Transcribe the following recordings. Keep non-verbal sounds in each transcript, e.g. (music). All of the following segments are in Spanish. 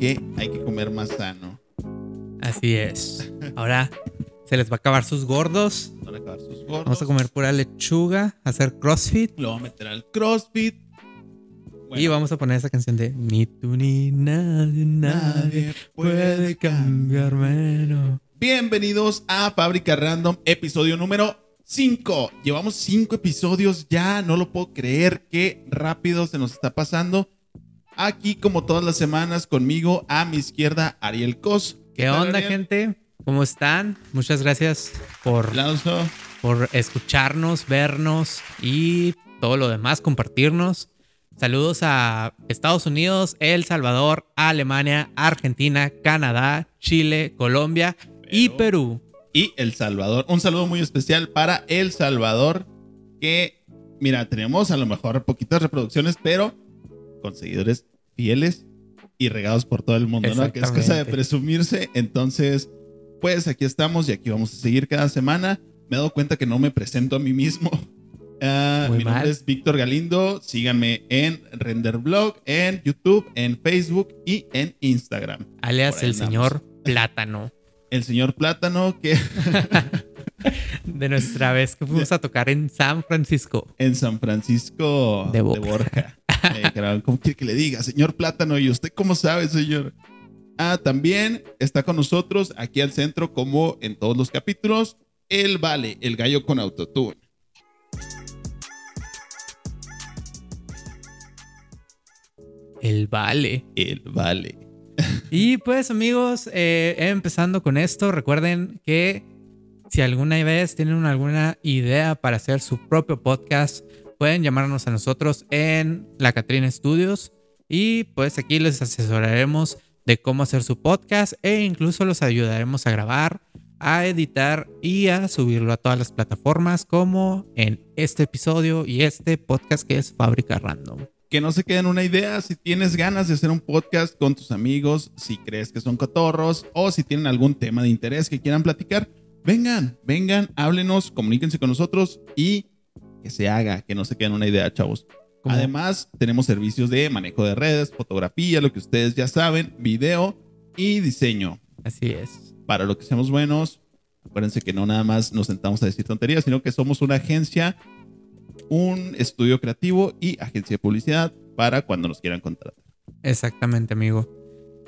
que hay que comer más sano. Así es. Ahora se les va a acabar sus gordos. Van a acabar sus gordos. Vamos a comer pura lechuga, hacer crossfit. Lo vamos a meter al CrossFit. Bueno, Y vamos a poner esa canción de Ni tú ni nadie, nadie puede cambiarme. no. Bienvenidos a Fábrica Random, episodio número 5. Llevamos 5 episodios ya, no lo puedo creer, qué rápido se nos está pasando. Aquí, como todas las semanas, conmigo a mi izquierda, Ariel Cos. ¿Qué onda, Ariel? gente? ¿Cómo están? Muchas gracias por, Aplauso. por escucharnos, vernos y todo lo demás, compartirnos. Saludos a Estados Unidos, El Salvador, Alemania, Argentina, Canadá, Chile, Colombia y Perú. y El Salvador. Un saludo muy especial para El Salvador, que, mira, tenemos a lo mejor poquitas reproducciones, pero con seguidores fieles y regados por todo el mundo, ¿no? Que es cosa de presumirse. Entonces, pues aquí estamos y aquí vamos a seguir cada semana. Me he dado cuenta que no me presento a mí mismo. (laughs) Muy mi nombre mal. es Víctor Galindo. Síganme en Renderblog, en YouTube, en Facebook y en Instagram. alias el andamos. señor Plátano. (laughs) El señor Plátano, que (laughs) De nuestra vez que fuimos a tocar en San Francisco. en San Francisco De de Borja. (laughs) Dijeron, ¿Cómo quiere que le diga, señor Plátano? ¿Y usted cómo sabe, señor? Ah, también está con nosotros aquí al centro, como en todos los capítulos, el Vale, el gallo con autotune. El Vale. El Vale. Y pues amigos, eh, empezando con esto, recuerden que si alguna vez tienen alguna idea para hacer su propio podcast, pueden llamarnos a nosotros en La Catrina Studios y pues aquí les asesoraremos de cómo hacer su podcast e incluso los ayudaremos a grabar, a editar y a subirlo a todas las plataformas como en este episodio y este podcast que es Fábrica Random. Que no se queden una idea, si tienes ganas de hacer un podcast con tus amigos, si crees que son cotorros o si tienen algún tema de interés que quieran platicar, vengan, vengan, háblenos, comuníquense con nosotros y que se haga, que no se queden una idea, chavos. Además, tenemos servicios de manejo de redes, fotografía, lo que ustedes ya saben, video y diseño. Así es. Para lo que seamos buenos, acuérdense que no nada más nos sentamos a decir tonterías, sino que somos una agencia, un estudio creativo y agencia de publicidad para cuando nos quieran contratar. Exactamente, amigo.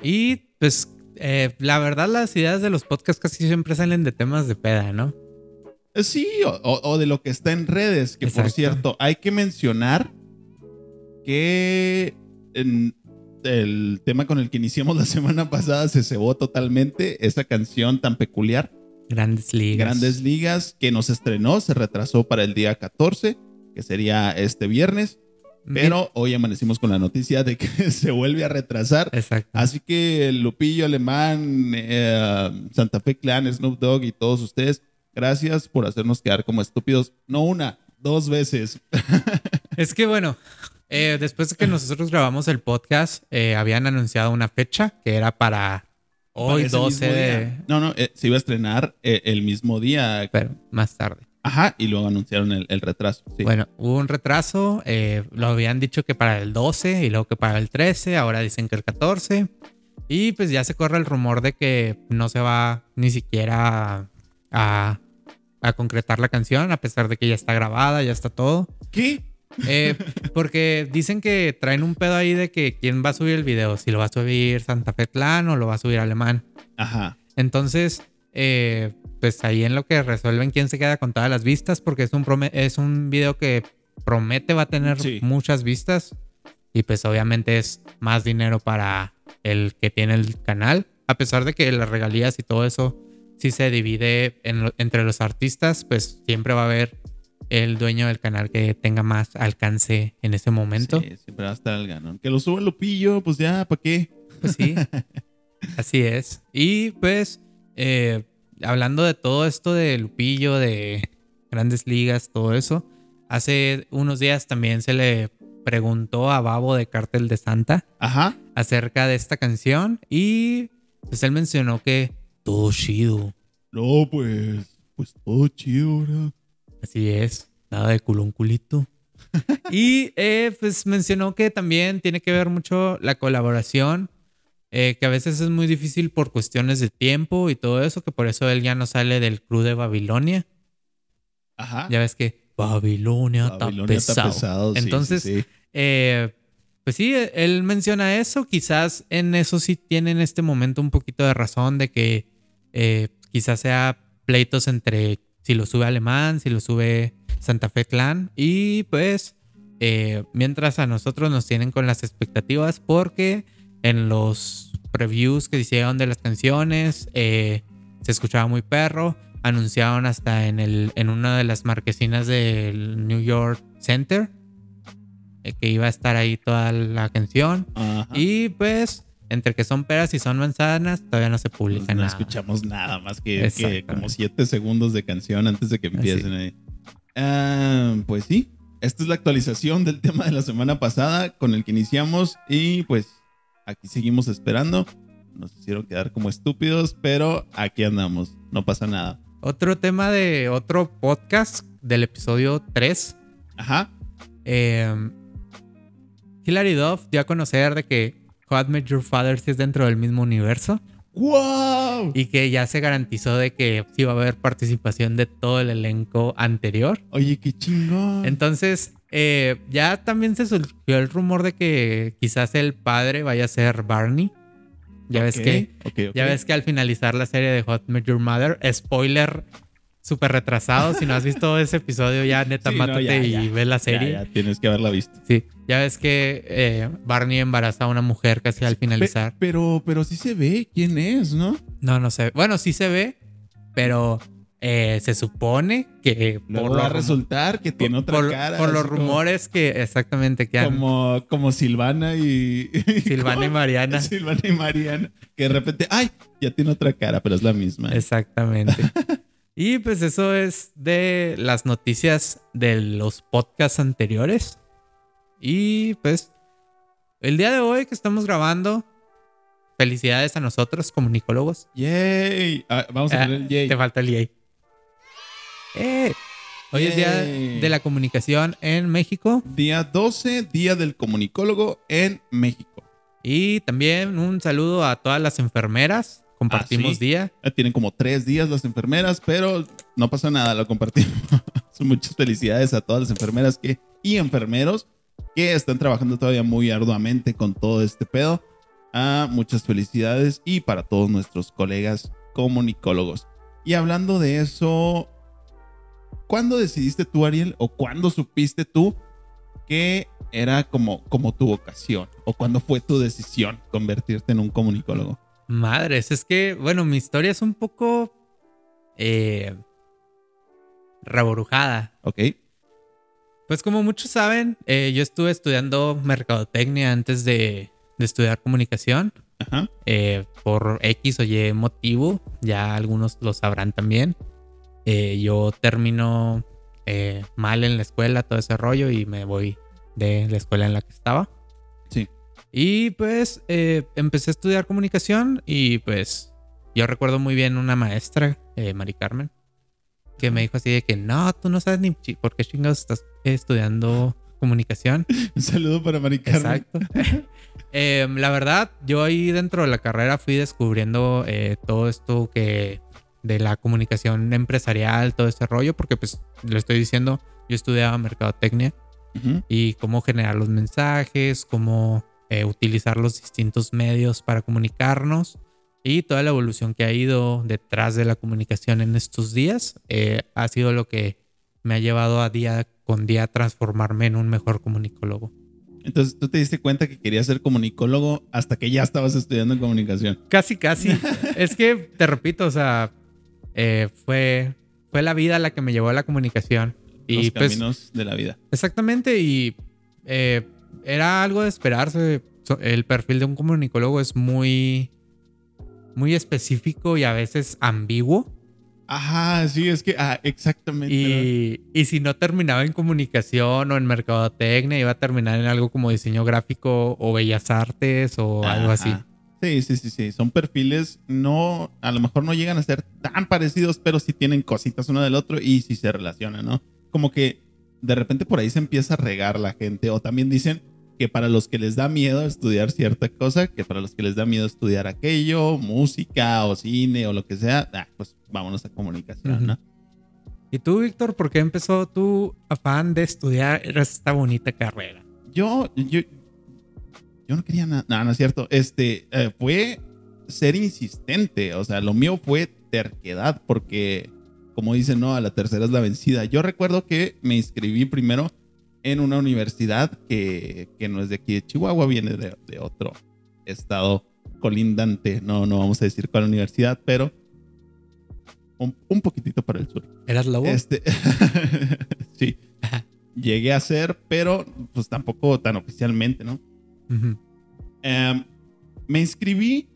Y pues eh, la verdad las ideas de los podcasts casi siempre salen de temas de peda, ¿no? Eh, Sí, o, de lo que está en redes, que por cierto, hay que mencionar que en el tema con el que iniciamos (laughs) la semana pasada se cebó totalmente esa canción tan peculiar, Grandes ligas. Grandes Ligas, que nos estrenó, se retrasó para el día 14, que sería este viernes, pero hoy amanecimos con la noticia de que (laughs) se vuelve a retrasar. Exacto. Así que Lupillo Alemán, eh, Santa Fe Clan, Snoop Dogg y todos ustedes, gracias por hacernos quedar como estúpidos. No una, dos veces. (laughs) Es que bueno, eh, después de que nosotros grabamos el podcast, eh, habían anunciado una fecha que era para hoy, Para ese 12 mismo de... No, no, eh, se iba a estrenar eh, el mismo día. Pero más tarde. Ajá, y luego anunciaron el, el retraso. Sí. Bueno, hubo un retraso. eh, lo habían dicho que para el 12 y luego que para el 13. Ahora dicen que el 14. Y pues ya se corre el rumor de que no se va ni siquiera a, a concretar la canción, a pesar de que ya está grabada, ya está todo. ¿Qué? Eh, (laughs) porque dicen que traen un pedo ahí de que quién va a subir el video, si lo va a subir Santa Fe Clan o lo va a subir Alemán. Ajá. Entonces, eh, pues ahí en lo que resuelven quién se queda con todas las vistas, porque es un, es un video que promete va a tener Sí. muchas vistas y pues obviamente es más dinero para el que tiene el canal, a pesar de que las regalías y todo eso si se divide en lo- entre los artistas, pues siempre va a haber el dueño del canal que tenga más alcance en ese momento. Sí, siempre va a estar el ganón. Que lo suba Lupillo, pues ya, ¿para qué? Pues sí, (laughs) así es. Y pues, eh, hablando de todo esto de Lupillo, de grandes ligas, todo eso, hace unos días también se le preguntó a Babo de Cártel de Santa Ajá. acerca de esta canción y pues él mencionó que todo chido. No, pues, pues todo chido, ¿verdad? Así es, nada de culón culito. (laughs) y eh, pues mencionó que también tiene que ver mucho la colaboración eh, que a veces es muy difícil por cuestiones de tiempo y todo eso, que por eso él ya no sale del crew de Babilonia. Ajá. Ya ves que Babilonia, Babilonia está está pesado. pesado, sí, Entonces, sí, sí. eh, pues sí, él menciona eso. Quizás en eso sí tiene en este momento un poquito de razón de que eh, quizás sea pleitos entre si lo sube Alemán, si lo sube Santa Fe Clan. Y pues, eh, mientras a nosotros nos tienen con las expectativas, porque en los previews que hicieron de las canciones eh, se escuchaba muy perro. Anunciaron hasta en, el, en una de las marquesinas del New York Center eh, que iba a estar ahí toda la canción. Ajá. Y pues, entre que son peras y son manzanas, todavía no se Pues publica no nada. escuchamos nada más que, como siete segundos de canción antes de que empiecen ahí. Ah, pues sí, esta es la actualización del tema de la semana pasada con el que iniciamos y pues aquí seguimos esperando. Nos hicieron quedar como estúpidos, pero aquí andamos, no pasa nada. Otro tema de otro podcast del episodio 3. Ajá. Eh, Hilary Duff dio a conocer de que How I Met Your Father sí es dentro del mismo universo ¡Wow! y que ya se garantizó de que sí va a haber participación de todo el elenco anterior. Oye, qué chingón. Entonces, eh, ya también se surgió el rumor de que quizás el padre vaya a ser Barney. Ya ves que ok, ok. Ya ves que al finalizar la serie de Hot Met Your Mother, spoiler súper retrasado. Si no has visto ese episodio, ya (laughs) neta, Sí, no, mátate ya, y ya. ve la Ya, serie. ya, tienes que haberla visto. Sí, ya ves que eh, Barney embaraza a una mujer casi al finalizar. Pe- pero, pero sí se ve quién es, ¿no? No, no sé. Bueno, sí se ve, pero eh, se supone que Luego por va a resultar que tiene otra por- cara. por los como- rumores que exactamente que han Como, como Silvana (laughs) y. Silvana y ¿cómo? Mariana. Silvana y Mariana. Que de repente, ¡ay! Ya tiene otra cara, pero es la misma. Exactamente. (laughs) y pues eso es de las noticias de los podcasts anteriores. Y pues el día de hoy que estamos grabando, felicidades a nosotros, comunicólogos. ¡Yay! Ah, vamos a Ah, poner el yay. Te falta el yay. Eh, Hoy es día de la comunicación en México. Día 12, Día del Comunicólogo en México. Y también un saludo a todas las enfermeras. Compartimos Ah, sí? día. Tienen como tres días las enfermeras, pero no pasa nada, lo compartimos. (laughs) Muchas felicidades a todas las enfermeras que, y enfermeros que están trabajando todavía muy arduamente con todo este pedo. Ah, muchas felicidades y para todos nuestros colegas comunicólogos. Y hablando de eso, ¿cuándo decidiste tú, Ariel, o cuándo supiste tú que era como, como tu vocación? ¿O cuándo fue tu decisión convertirte en un comunicólogo? Madres, es que, bueno, mi historia es un poco eh, reborujada. ¿Ok? Pues como muchos saben, eh, yo estuve estudiando mercadotecnia antes de, de estudiar comunicación. Ajá. eh, por X o Y motivo, ya algunos lo sabrán también. Eh, yo termino eh, mal en la escuela, todo ese rollo, y me voy de la escuela en la que estaba. Y pues eh, empecé a estudiar comunicación y pues yo recuerdo muy bien una maestra, eh, Mari Carmen, que me dijo así de que no, tú no sabes ni por qué chingados estás estudiando comunicación. (laughs) Un saludo para Mari Carmen. Exacto. (laughs) Eh, la verdad, yo ahí dentro de la carrera fui descubriendo eh, todo esto que de la comunicación empresarial, todo este rollo, porque pues lo estoy diciendo, yo estudiaba mercadotecnia y cómo generar los mensajes, cómo eh, utilizar los distintos medios para comunicarnos y toda la evolución que ha ido detrás de la comunicación en estos días eh, ha sido lo que me ha llevado a día con día a transformarme en un mejor comunicólogo. Entonces tú te diste cuenta que querías ser comunicólogo hasta que ya estabas estudiando comunicación. Casi, casi. (laughs) es que, te repito, o sea, eh, fue, fue la vida la que me llevó a la comunicación. Y los pues, caminos de la vida. exactamente, y eh, era algo de esperarse. El perfil de un comunicólogo es muy, muy específico y a veces ambiguo. Ajá, sí, es que, ah, exactamente. Y, y si no terminaba en comunicación o en mercadotecnia, iba a terminar en algo como diseño gráfico o bellas artes o algo así. Sí, sí, sí, sí. Son perfiles, no, a lo mejor no llegan a ser tan parecidos, pero sí tienen cositas uno del otro y sí se relacionan, ¿no? Como que de repente por ahí se empieza a regar la gente. O también dicen que para los que les da miedo estudiar cierta cosa, que para los que les da miedo estudiar aquello, música o cine o lo que sea, ah, pues vámonos a comunicación, Ujú. ¿no? ¿Y tú, Víctor, por qué empezó tu afán de estudiar esta bonita carrera? Yo, yo, yo no quería nada, no, no es cierto. Este, eh, fue ser insistente, o sea, lo mío fue terquedad, porque como dicen, no, a la tercera es la vencida. Yo recuerdo que me inscribí primero en una universidad que, que no es de aquí de Chihuahua, viene de, de otro estado colindante, no, no vamos a decir cuál universidad, pero un, un poquitito para el sur. ¿Eras lobo? Este, (laughs) sí, llegué a ser, pero pues tampoco tan oficialmente, ¿no? Em, me inscribí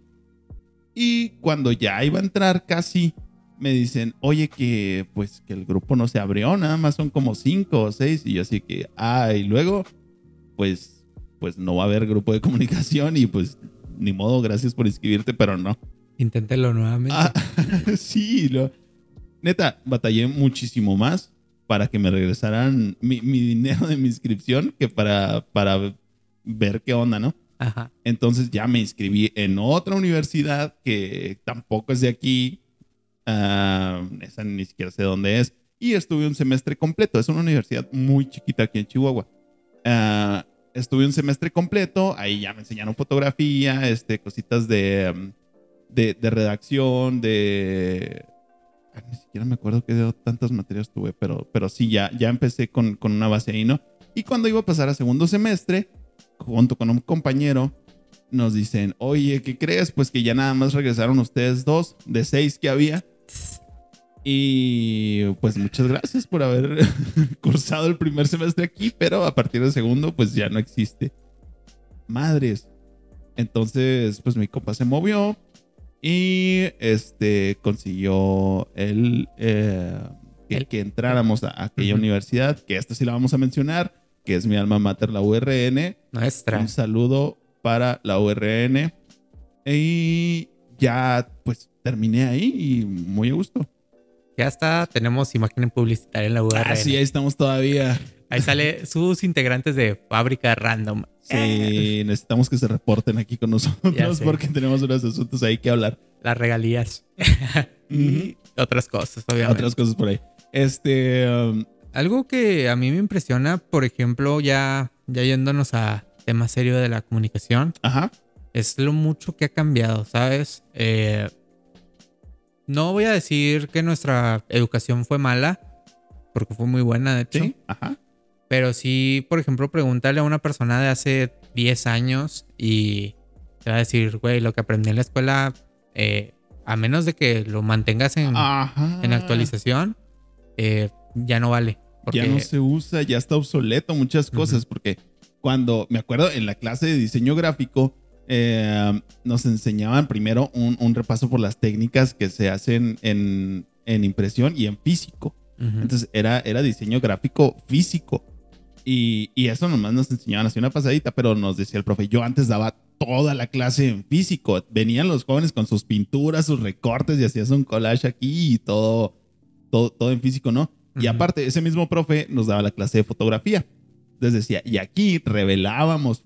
y cuando ya iba a entrar casi me dicen, oye que pues que el grupo no se abrió, nada más son como cinco o seis y yo así que, ah, y luego pues pues no va a haber grupo de comunicación y pues ni modo, gracias por inscribirte, pero no. Inténtelo nuevamente. Ah, (laughs) sí, lo- neta, batallé muchísimo más para que me regresaran mi, mi dinero de mi inscripción que para, para ver qué onda, ¿no? Ajá. Entonces ya me inscribí en otra universidad que tampoco es de aquí. Ah, esa ni siquiera sé dónde es. Y estuve un semestre completo. Es una universidad muy chiquita aquí en Chihuahua. Ah, estuve un semestre completo. Ahí ya me enseñaron fotografía, este, cositas de, um, de, de redacción, de... ah, Ni siquiera me acuerdo qué de tantas materias tuve, pero, pero sí, ya, ya empecé con, con una base ahí, ¿no? Y cuando iba a pasar a segundo semestre, junto con un compañero, nos dicen, oye, ¿qué crees? Pues que ya nada más regresaron ustedes dos de seis que había. Y pues muchas gracias por haber (laughs) cursado el primer semestre aquí, pero a partir del segundo pues ya no existe. Madres. Entonces pues mi compa se movió y este consiguió el, eh, que, El- que entráramos a aquella Ujú. universidad, que esta sí la vamos a mencionar, que es mi alma mater, la URN. Nuestra. Un saludo para la URN. Y ya pues terminé ahí y muy a gusto. Ya está, tenemos imagen publicitaria en la URL. Ah, sí, ahí estamos todavía. Ahí sale sus integrantes de fábrica random. Sí, necesitamos que se reporten aquí con nosotros porque tenemos unos asuntos ahí que hablar. Las regalías. (laughs) y otras cosas, obviamente. Otras cosas por ahí. Este, um, Algo que a mí me impresiona, por ejemplo, ya, ya yéndonos a tema serio de la comunicación, ajá, es lo mucho que ha cambiado, ¿sabes? Eh, no voy a decir que nuestra educación fue mala, porque fue muy buena, de hecho. sí, ajá. Pero sí, por ejemplo, pregúntale a una persona de hace 10 años y te va a decir, güey, lo que aprendí en la escuela, eh, a menos de que lo mantengas en, en actualización, eh, ya no vale. Porque, Ya no se usa, ya está obsoleto muchas cosas, porque cuando me acuerdo en la clase de diseño gráfico, eh, nos enseñaban primero un, un repaso por las técnicas que se hacen en, en impresión y en físico. Ujú. Entonces era, era diseño gráfico físico. Y, y eso nomás nos enseñaban así una pasadita, pero nos decía el profe, yo antes daba toda la clase en físico. Venían los jóvenes con sus pinturas, sus recortes y hacías un collage aquí y todo, todo, todo en físico, ¿no? Y Ujú. aparte, ese mismo profe nos daba la clase de fotografía. Entonces decía, y aquí revelábamos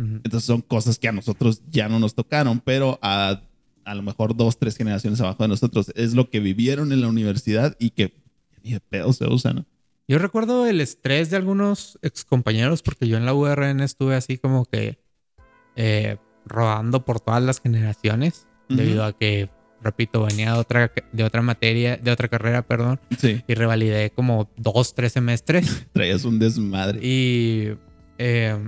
Ujú. Entonces son cosas que a nosotros ya no nos tocaron, pero a, a lo mejor dos, tres generaciones abajo de nosotros es lo que vivieron en la universidad y que ni de pedo se usa, ¿no? Yo recuerdo el estrés de algunos excompañeros porque yo en la URN estuve así como que eh, rodando por todas las generaciones Ujú. debido a que, repito, venía de otra, de otra materia, de otra carrera, perdón, Sí, y revalidé como dos, tres semestres. (laughs) traías un desmadre. y eh,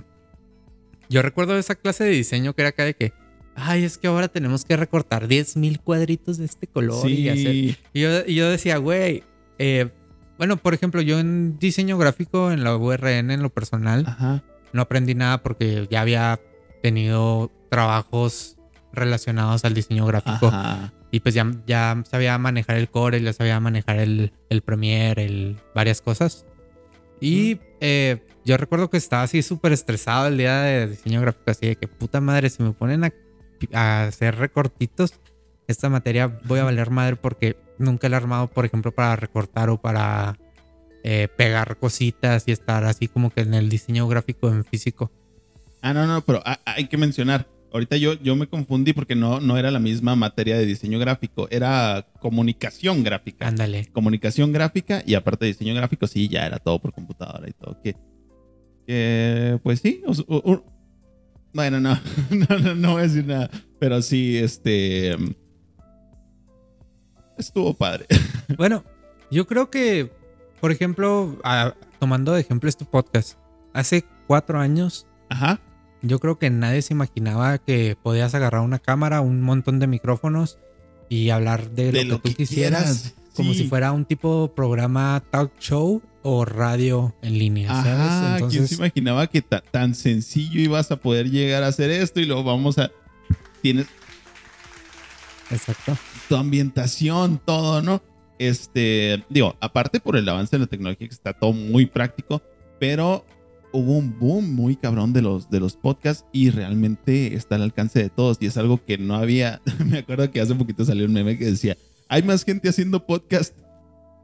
yo recuerdo esa clase de diseño que era acá de que, ay, es que ahora tenemos que recortar 10 mil cuadritos de este color y hacer Sí, y yo, y yo decía, güey, eh, bueno, por ejemplo, yo en diseño gráfico, en la URN, en lo personal, ajá. no aprendí nada porque ya había tenido trabajos relacionados al diseño gráfico. Ajá. Y pues ya, ya sabía manejar el core, ya sabía manejar el, el Premiere, el, varias cosas. Y eh, yo recuerdo que estaba así súper estresado el día de diseño gráfico, así de que puta madre, si me ponen a, a hacer recortitos, esta materia voy a valer madre porque nunca la he armado, por ejemplo, para recortar o para eh, pegar cositas y estar así como que en el diseño gráfico en físico. Ah, no, no, pero hay que mencionar. Ahorita yo, yo me confundí porque no, no era la misma materia de diseño gráfico, era comunicación gráfica. Ándale. Comunicación gráfica y aparte de diseño gráfico, sí, ya era todo por computadora y todo. Que, que pues sí, o- o- o- bueno, no, (laughs) no, no, no voy a decir nada, pero sí, este, estuvo padre. (laughs) Bueno, yo creo que, por ejemplo, a- tomando de ejemplo este podcast, hace cuatro años Ajá. yo creo que nadie se imaginaba que podías agarrar una cámara, un montón de micrófonos y hablar de, De lo, que tú quisieras. Como sí. si fuera un tipo programa talk show o radio en línea, ¿sabes? Ajá, ¿quién se Entonces, imaginaba que ta- tan sencillo ibas a poder llegar a hacer esto y luego vamos a... Tienes exacto. tu ambientación, todo, ¿no? Este, digo, aparte por el avance de la tecnología que está todo muy práctico, pero hubo un boom muy cabrón de los, de los podcasts y realmente está al alcance de todos y es algo que no había, (laughs) me acuerdo que hace poquito salió un meme que decía, hay más gente haciendo podcast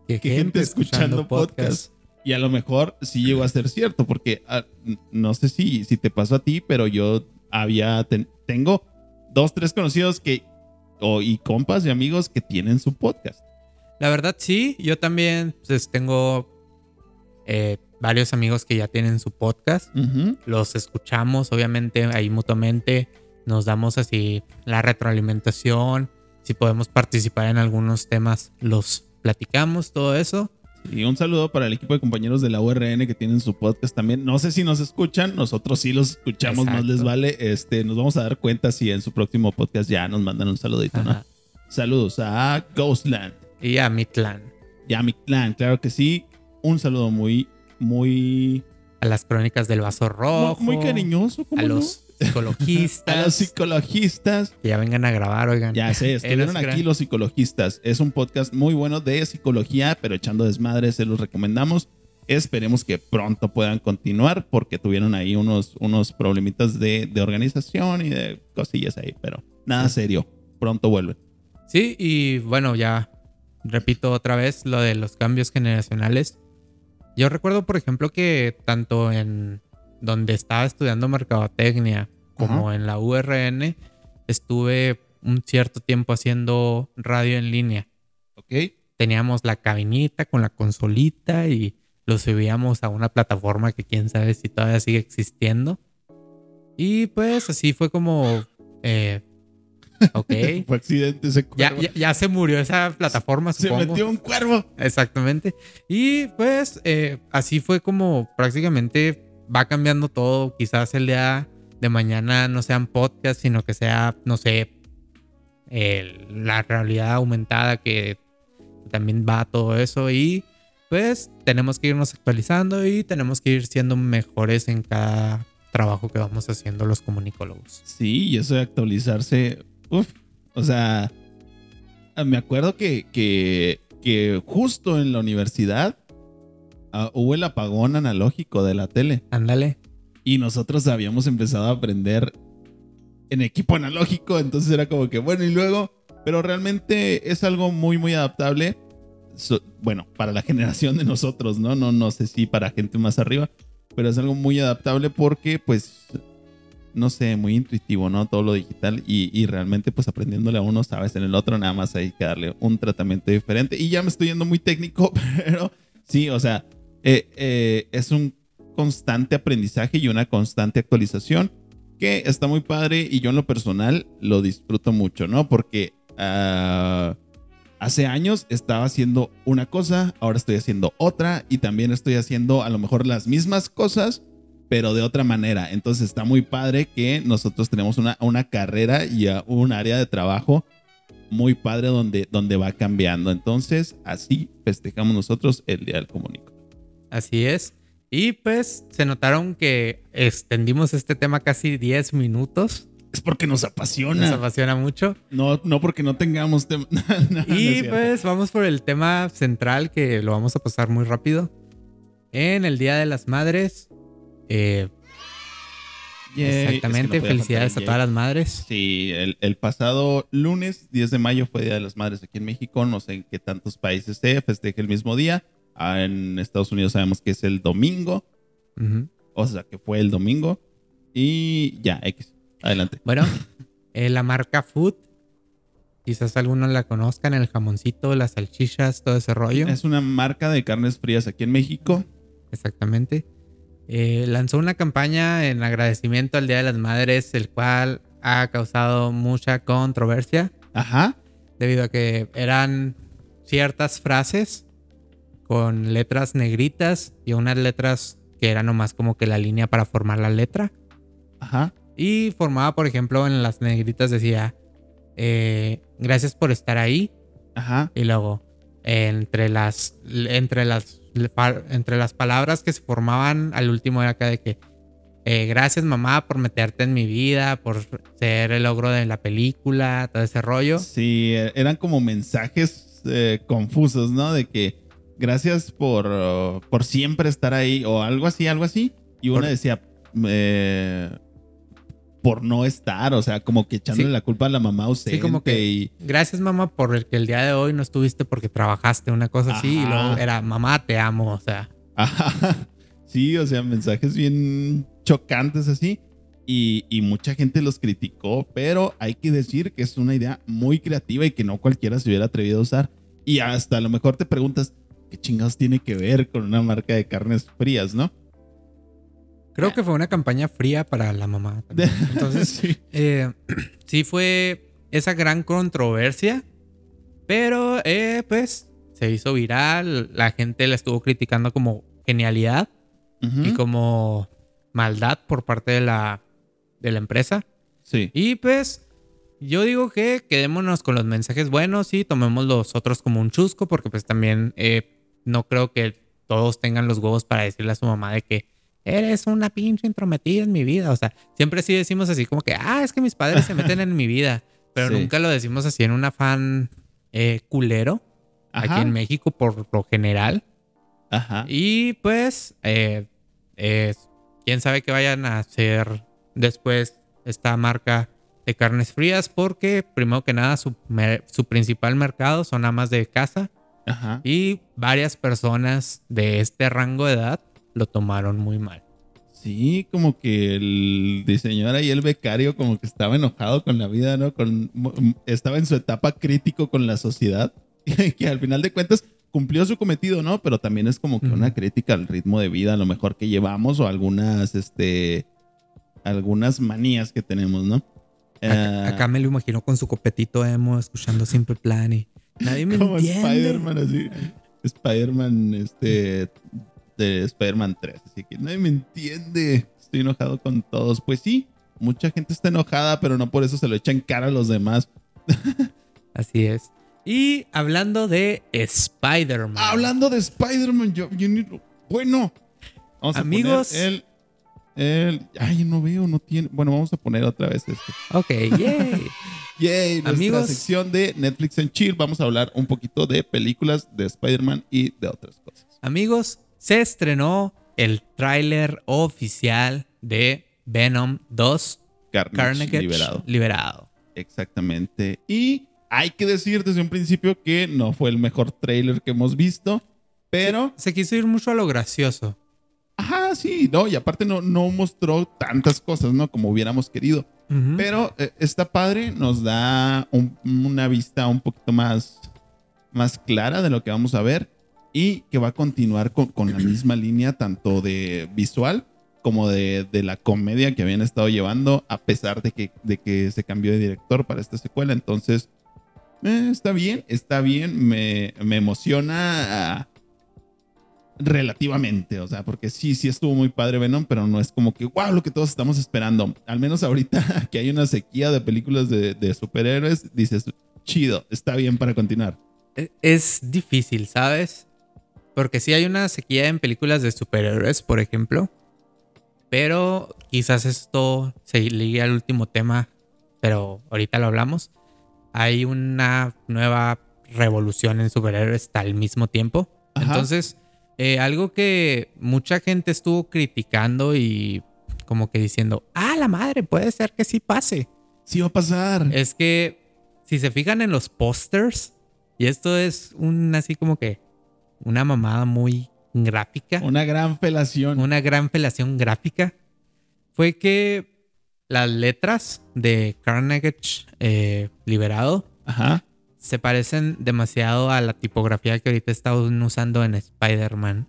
Que que gente escuchando podcast. Y a lo mejor sí llegó a ser cierto, porque ah, no sé si, si te pasó a ti, pero yo había, ten- tengo dos, tres conocidos que, o, y compas y amigos que tienen su podcast. La verdad sí, yo también pues, tengo eh, varios amigos que ya tienen su podcast. Los escuchamos, obviamente, ahí mutuamente. Nos damos así la retroalimentación. Si podemos participar en algunos temas, los platicamos, todo eso. Y un saludo para el equipo de compañeros de la URN que tienen su podcast también. No sé si nos escuchan, nosotros sí los escuchamos, más les vale. Este, nos vamos a dar cuenta si en su próximo podcast ya nos mandan un saludito, ¿no? Saludos a Ghostland Y a Mitlan, y a mi clan, claro que sí. Un saludo muy, muy, a las crónicas del vaso rojo. muy cariñoso. ¿cómo A no? los psicologistas. (laughs) a los psicologistas. que ya vengan a grabar, oigan. Ya sé, (laughs) estuvieron aquí los psicologistas. Es un podcast muy bueno de psicología, pero echando desmadre, se los recomendamos. Esperemos que pronto puedan continuar porque tuvieron ahí unos, unos problemitas de, de organización y de cosillas ahí, pero nada Sí. serio. Pronto vuelven. Sí, y bueno, ya repito otra vez lo de los cambios generacionales. Yo recuerdo, por ejemplo, que tanto en donde estaba estudiando mercadotecnia como en la URN, estuve un cierto tiempo haciendo radio en línea. ¿Ok? Teníamos la cabinita con la consolita y lo subíamos a una plataforma que quién sabe si todavía sigue existiendo. Y pues así fue como... eh, (laughs) ok. Fue accidente ese Ya, cuervo. ya, ya se murió esa plataforma, Se supongo. metió un cuervo. Exactamente. Y pues eh, así fue como prácticamente va cambiando todo. Quizás el día de mañana no sean podcasts, sino que sea, no sé, la realidad aumentada que también va todo eso. Y pues tenemos que irnos actualizando y tenemos que ir siendo mejores en cada trabajo que vamos haciendo los comunicólogos. Sí, y eso de actualizarse. Uf. O sea, me acuerdo que, que justo en la universidad ah, hubo el apagón analógico de la tele. Ándale. Y nosotros habíamos empezado a aprender en equipo analógico. Entonces era como que, bueno, y luego. Pero realmente es algo muy, muy adaptable. So- bueno, para la (laughs) generación de nosotros, ¿no? ¿no? No sé si para gente más arriba. Pero es algo muy adaptable porque, pues, no sé, muy intuitivo, ¿no? Todo lo digital y, y realmente pues aprendiéndole a uno, sabes, en el otro nada más hay que darle un tratamiento diferente. Y ya me estoy yendo muy técnico, (laughs) pero sí, o sea, eh, eh, es un constante aprendizaje y una constante actualización que está muy padre y yo en lo personal lo disfruto mucho, ¿no? Porque ah, hace años estaba haciendo una cosa, ahora estoy haciendo otra y también estoy haciendo a lo mejor las mismas cosas, pero de otra manera. Entonces está muy padre que nosotros tenemos una, una carrera y un área de trabajo muy padre donde, donde va cambiando. Entonces así festejamos nosotros el Día del Comunico. Así es. Y pues se notaron que extendimos este tema casi 10 minutos. Es porque nos Nos apasiona. apasiona mucho. No, no porque no tengamos tema. (laughs) No, Y pues vamos por el tema central que lo vamos a pasar muy rápido. En el Día de las Madres. eh, Yay. Es que no exactamente. felicidades a todas las madres. Sí, el, el pasado lunes, 10 de mayo, fue Día de las Madres aquí en México. No sé en qué tantos países se festeje el mismo día. Ah, en Estados Unidos sabemos que es el domingo. O sea, que fue el domingo. Y ya, X. Adelante. Bueno, (laughs) eh, la marca Food, quizás algunos la conozcan, el jamoncito, las salchichas, todo ese rollo. Es una marca de carnes frías aquí en México. Exactamente. Eh, lanzó una campaña en agradecimiento al Día de las Madres, el cual ha causado mucha controversia Ajá. debido a que eran ciertas frases con letras negritas y unas letras que eran nomás como que la línea para formar la letra. Ajá. Y formaba, por ejemplo, en las negritas decía, eh, gracias por estar ahí. Ajá. Y luego, entre las, entre las, entre las palabras que se formaban al último era acá de que, eh, gracias mamá por meterte en mi vida, por ser el logro de la película, todo ese rollo. Sí, eh, eran como mensajes eh, confusos, ¿no? De que gracias por, uh, por siempre estar ahí o algo así, algo así. Y una Por- decía, eh, por no estar, o sea, como que echándole Sí. la culpa a la mamá ausente. como que- y, Gracias mamá por el que el día de hoy no estuviste porque trabajaste, una cosa así. Y luego era, mamá, te amo, o sea. Ajá. (laughs) Sí, o sea, mensajes bien chocantes así. Y, y mucha gente los criticó, pero hay que decir que es una idea muy creativa y que no cualquiera se hubiera atrevido a usar. Y hasta a lo mejor te preguntas, ¿qué chingados tiene que ver con una marca de carnes frías, no? Creo que fue una campaña fría para la mamá. también. (laughs) Entonces, sí. Eh, (clears throat) sí fue esa gran controversia, pero eh, pues se hizo viral, la gente la estuvo criticando como genialidad y como maldad por parte de la, de la empresa. Sí. Y pues yo digo que quedémonos con los mensajes buenos y tomemos los otros como un chusco porque pues también eh, no creo que todos tengan los huevos para decirle a su mamá de que eres una pinche intrometida en mi vida. O sea, siempre sí decimos así como que, ah, es que mis padres se meten en mi vida, pero (laughs) Sí. nunca lo decimos así en un afán eh, culero Ajá. aquí en México por lo general. Ajá. Y pues, eh, eh, quién sabe qué vayan a hacer después esta marca de carnes frías, porque primero que nada su, su principal mercado son amas de casa Ajá. y varias personas de este rango de edad lo tomaron muy mal. Sí, como que el diseñador ahí, el becario, como que estaba enojado con la vida, ¿no? Con, estaba en su etapa crítico con la sociedad, (laughs) que al final de cuentas cumplió su cometido, ¿no? Pero también es como que una crítica al ritmo de vida, a lo mejor que llevamos o algunas, este, algunas manías que tenemos, ¿no? Acá, acá me lo imagino con su copetito emo, escuchando Simple Plan y nadie me como entiende. Spider-Man, así. Spider-Man, este, de Spider-Man 3. Así que nadie me entiende. Estoy enojado con todos. Pues sí, mucha gente está enojada, pero no por eso se lo echa en cara a los demás. (laughs) Así es. Y hablando de Spider-Man. Hablando de Spider-Man, yo, bueno, vamos a Amigos. poner el, el, ay, no veo, no tiene. Bueno, vamos a poner otra vez este. Ok, yay. (laughs) Yay, nuestra Amigos. sección de Netflix en Chill. Vamos a hablar un poquito de películas de Spider-Man y de otras cosas. Amigos, se estrenó el tráiler oficial de Venom 2, Carnage, Carnage liberado. liberado. Exactamente. Y hay que decir desde un principio que no fue el mejor trailer que hemos visto, pero, Se quiso ir mucho a lo gracioso. Ajá, sí, no, y aparte no, no mostró tantas cosas, ¿no? Como hubiéramos querido. Pero eh, está padre, nos da un- una vista un poquito más, más clara de lo que vamos a ver y que va a continuar con, con la misma línea tanto de visual como de, de la comedia que habían estado llevando a pesar de que, de que se cambió de director para esta secuela. Entonces, eh, está bien, está bien, me, me emociona ah, relativamente, o sea, porque sí, sí estuvo muy padre Venom, pero no es como que, wow, lo que todos estamos esperando. Al menos ahorita (laughs) que hay una sequía de películas de, de superhéroes, dices, chido, está bien para continuar. E- Es difícil, ¿sabes? Porque sí hay una sequía en películas de superhéroes, por ejemplo. Pero quizás esto se ligue al último tema, pero ahorita lo hablamos. Hay una nueva revolución en superhéroes al mismo tiempo. Ajá. Entonces, eh, algo que mucha gente estuvo criticando y como que diciendo, ah, la madre, puede ser que sí pase. Sí va a pasar. Es que si se fijan en los pósters, y esto es un así como que una mamada muy gráfica. Una gran felación. Una gran felación gráfica. Fue que las letras de Carnage eh, liberado Ajá. Se parecen demasiado a la tipografía que ahorita están usando en Spider-Man.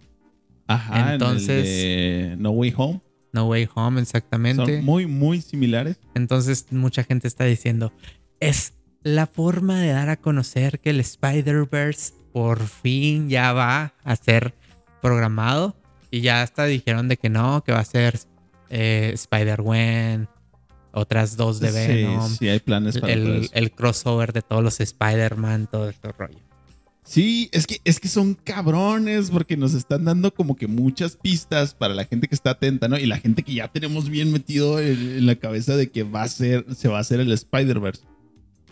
Ajá. Entonces- en el de No Way Home. No Way Home, exactamente. Son muy, muy similares. Entonces mucha gente está diciendo, es la forma de dar a conocer que el Spider-Verse por fin ya va a ser programado. Y ya hasta dijeron de que no, que va a ser eh, Spider-Gwen, otras dos de Venom, Sí, sí, hay planes para el, el crossover de todos los Spider-Man, todo este rollo. Sí, es que, es que son cabrones porque nos están dando como que muchas pistas para la gente que está atenta, ¿no? Y la gente que ya tenemos bien metido en, en la cabeza de que va a ser, se va a hacer el Spider-Verse.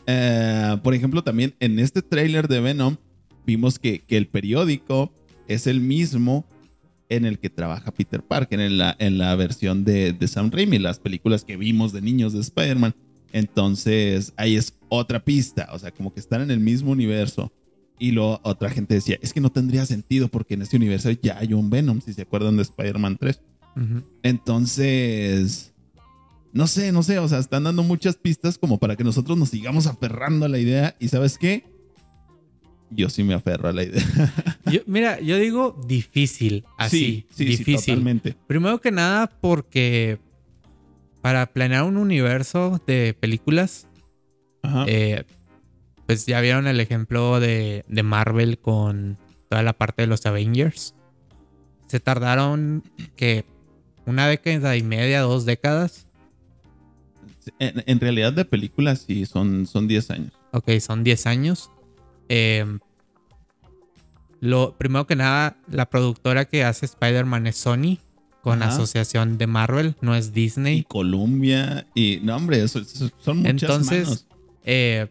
Eh, por ejemplo, también en este tráiler de Venom vimos que, que el periódico es el mismo en el que trabaja Peter Parker, en la, en la versión de, de Sam Raimi, las películas que vimos de niños de Spider-Man. Entonces, ahí es otra pista, o sea, como que están en el mismo universo. Y luego otra gente decía, es que no tendría sentido porque en este universo ya hay un Venom, si se acuerdan de Spider-Man 3. Ujú. Entonces, no sé, no sé, o sea, están dando muchas pistas como para que nosotros nos sigamos aferrando a la idea. ¿Y sabes qué? Yo sí me aferro a la idea. (laughs) Yo- mira, yo digo difícil, así, sí, sí, sí, difícil. totalmente. Primero que nada, porque para planear un universo de películas, Ajá. eh, pues ya vieron el ejemplo de, de Marvel con toda la parte de los Avengers. Se tardaron que una década y media, dos décadas. En, en realidad de películas sí, son, son 10 años. Ok, son 10 años. Eh, lo primero que nada, la productora que hace Spider-Man es Sony, con Ajá. asociación de Marvel, no es Y Disney. Columbia, y no, hombre, eso, eso son muchas Entonces, manos. eh,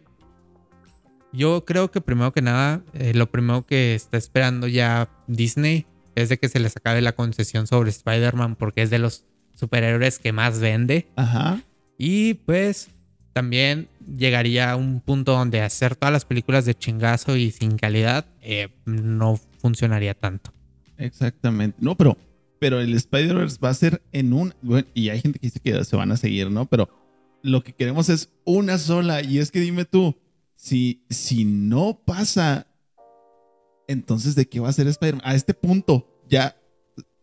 yo creo que primero que nada, eh, lo primero que está esperando ya Disney es de que se les acabe la concesión sobre Spider-Man porque es de los superhéroes que más vende. Ajá. Y pues también llegaría a un punto donde hacer todas las películas de chingazo y sin calidad eh, no funcionaría tanto. Exactamente. No, pero, pero el Spider-Verse va a ser en un. y hay gente que dice que se van a seguir, ¿no? Pero lo que queremos es una sola. Y es que dime tú, si, si no pasa, entonces ¿de qué va a ser Spider-Man? A este punto ya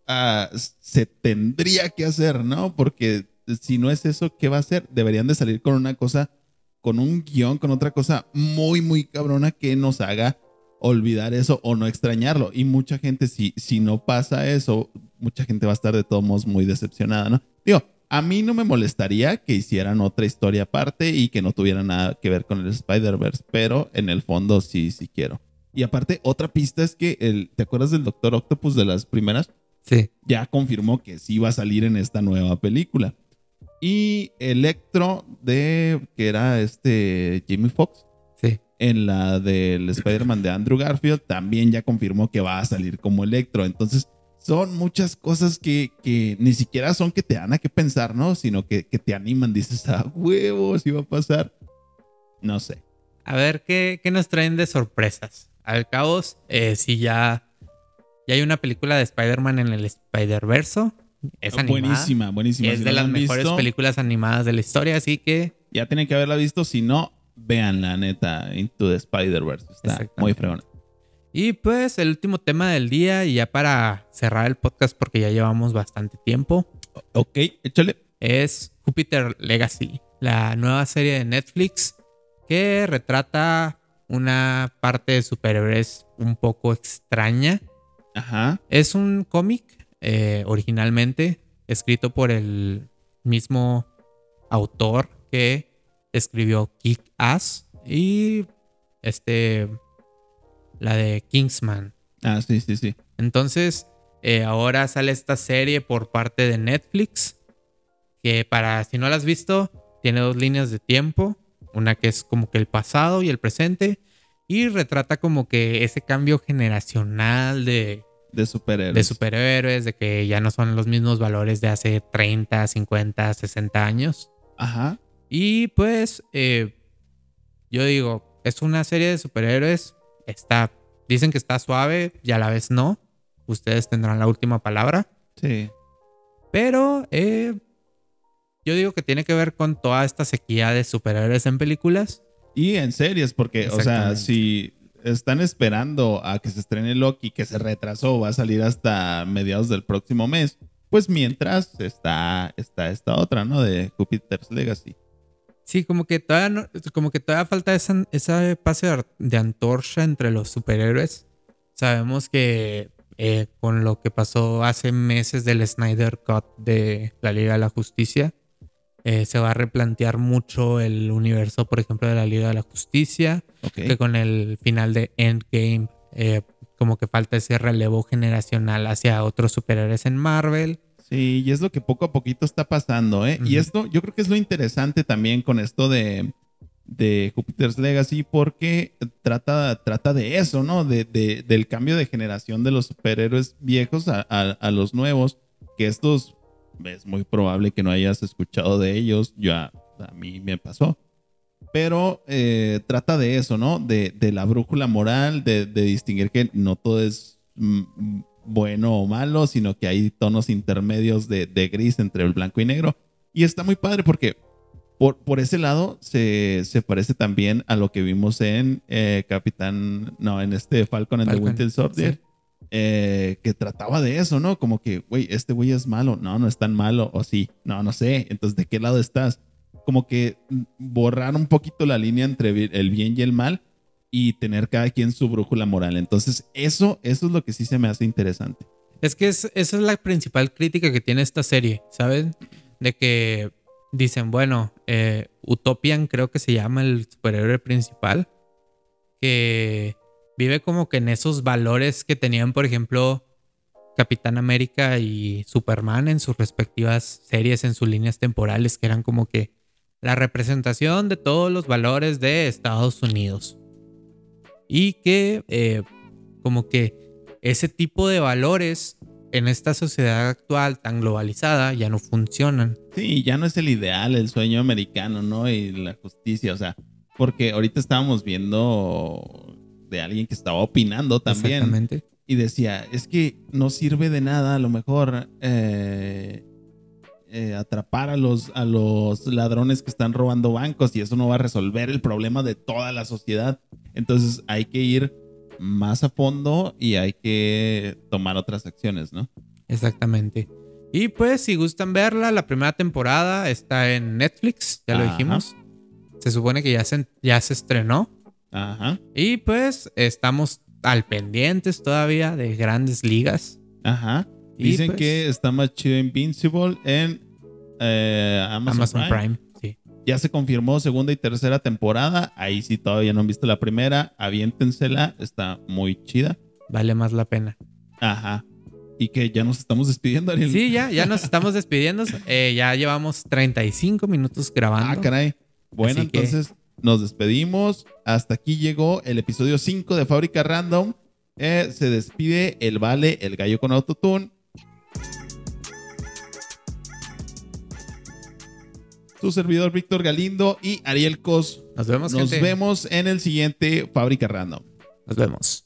ah, se tendría que hacer, ¿no? Porque si no es eso, ¿qué va a hacer? Deberían de salir con una cosa, con un guion, con otra cosa muy, muy cabrona que nos haga olvidar eso o no extrañarlo. Y mucha gente, si, si no pasa eso, mucha gente va a estar de todos modos muy decepcionada, ¿no? Digo, a mí no me molestaría que hicieran otra historia aparte y que no tuviera nada que ver con el Spider-Verse, pero en el fondo sí, sí quiero. Y aparte, otra pista es que el, ¿te acuerdas del Doctor Octopus de las primeras? Sí. ya confirmó que sí va a salir en esta nueva película. Y Electro de que era este Jamie Foxx Sí. en la del Spider-Man de Andrew Garfield también ya confirmó que va a salir como Electro. Entonces son muchas cosas que, que ni siquiera son que te dan a qué pensar, ¿no? Sino que, que te animan. Dices, a huevos, si va a pasar. No sé. A ver qué, qué nos traen de sorpresas. Al cabo, eh, si ya, ya hay una película de Spider-Man en el Spider-Verso. Es animada. buenísima, buenísima. Es Si de no las mejores visto, películas animadas de la historia, así que Ya tienen que haberla visto. Si no, vean la neta Into the Spider-Verse. Está muy fregona. Y pues el último tema del día, y ya para cerrar el podcast porque ya llevamos bastante tiempo, Ok, échale. es Jupiter Legacy, la nueva serie de Netflix que retrata una parte de superhéroes un poco extraña. Ajá. Es un cómic eh, originalmente escrito por el mismo autor que escribió Kick Ass y este la de Kingsman. Ah, sí, sí, sí. Entonces, eh, ahora sale esta serie por parte de Netflix. Que para si no la has visto, tiene dos líneas de tiempo. Una que es como que el pasado y el presente. Y retrata como que ese cambio generacional de, De superhéroes. de superhéroes, de que ya no son los mismos valores de hace 30, 50, 60 años. Ajá. Y pues, eh, yo digo, es una serie de superhéroes, está dicen que está suave y a la vez no. Ustedes tendrán la última palabra. Sí. Pero eh, yo digo que tiene que ver con toda esta sequía de superhéroes en películas. Y en series, porque, o sea, si están esperando a que se estrene Loki, que se retrasó, va a salir hasta mediados del próximo mes, pues mientras está, está esta otra, ¿no? De Jupiter's Legacy. Sí, como que todavía, no- como que todavía falta esa, ese pase de antorcha entre los superhéroes. Sabemos que eh, con lo que pasó hace meses del Snyder Cut de la Liga de la Justicia, eh, se va a replantear mucho el universo, por ejemplo, de la Liga de la Justicia, que con el final de Endgame, eh, como que falta ese relevo generacional hacia otros superhéroes en Marvel. Sí, y es lo que poco a poquito está pasando, ¿eh? Y esto, yo creo que es lo interesante también con esto de, de Jupiter's Legacy, porque trata, trata de eso, ¿no? De, de- del cambio de generación de los superhéroes viejos a, a- a los nuevos, que estos es muy probable que no hayas escuchado de ellos, ya a mí me pasó. Pero eh, trata de eso, ¿no? De, de la brújula moral, de, de distinguir que no todo es mm, bueno o malo, sino que hay tonos intermedios de, de gris entre el blanco y negro. Y está muy padre porque por, por ese lado se, se parece también a lo que vimos en eh, Capitán, no, en este Falcon and the Falcon, Winter Soldier. sí. Eh, que trataba de eso, ¿no? Como que, güey, este güey es malo. No, no es tan malo. O sí, no, no sé. Entonces, ¿de qué lado estás? Como que mm, borrar un poquito la línea entre el bien y el mal y tener cada quien su brújula moral. Entonces, eso, eso es lo que sí se me hace interesante. Es que es- esa es la principal crítica que tiene esta serie, ¿saben? De que dicen, bueno, eh, Utopian creo que se llama el superhéroe principal, que vive como que en esos valores que tenían, por ejemplo, Capitán América y Superman en sus respectivas series, en sus líneas temporales, que eran como que la representación de todos los valores de Estados Unidos. Y que eh, como que ese tipo de valores en esta sociedad actual tan globalizada ya no funcionan. Sí, ya no es el ideal, el sueño americano, ¿no? Y la justicia, o sea, porque ahorita estábamos viendo de alguien que estaba opinando también. Exactamente. y decía, es que no sirve de nada a lo mejor eh, eh, atrapar a los, a los ladrones que están robando bancos y eso no va a resolver el problema de toda la sociedad. Entonces hay que ir más a fondo y hay que tomar otras acciones, ¿no? Exactamente. Y pues si gustan verla, la primera temporada está en Netflix, ya lo Ajá. dijimos. Se supone que ya se, ya se estrenó. Ajá, Y pues estamos al pendientes todavía de grandes ligas. ajá. Dicen pues, que está más chido Invincible en eh, Amazon, Amazon Prime. Prime. Sí. Ya se confirmó segunda y tercera temporada. Ahí sí todavía no han visto la primera. Aviéntensela. Está muy chida. Vale más la pena. Ajá. Y que ya nos estamos despidiendo, Ariel. Sí, ya, ya nos estamos despidiendo. (laughs) Eh, ya llevamos 35 minutos grabando. Ah, caray. Bueno, Así que- entonces nos despedimos. Hasta aquí llegó el episodio 5 de Fábrica Random. Eh, se despide el Vale, el gallo con autotune. Su servidor Víctor Galindo y Ariel Cos. Nos vemos, Nos gente. vemos en el siguiente Fábrica Random. Nos vemos.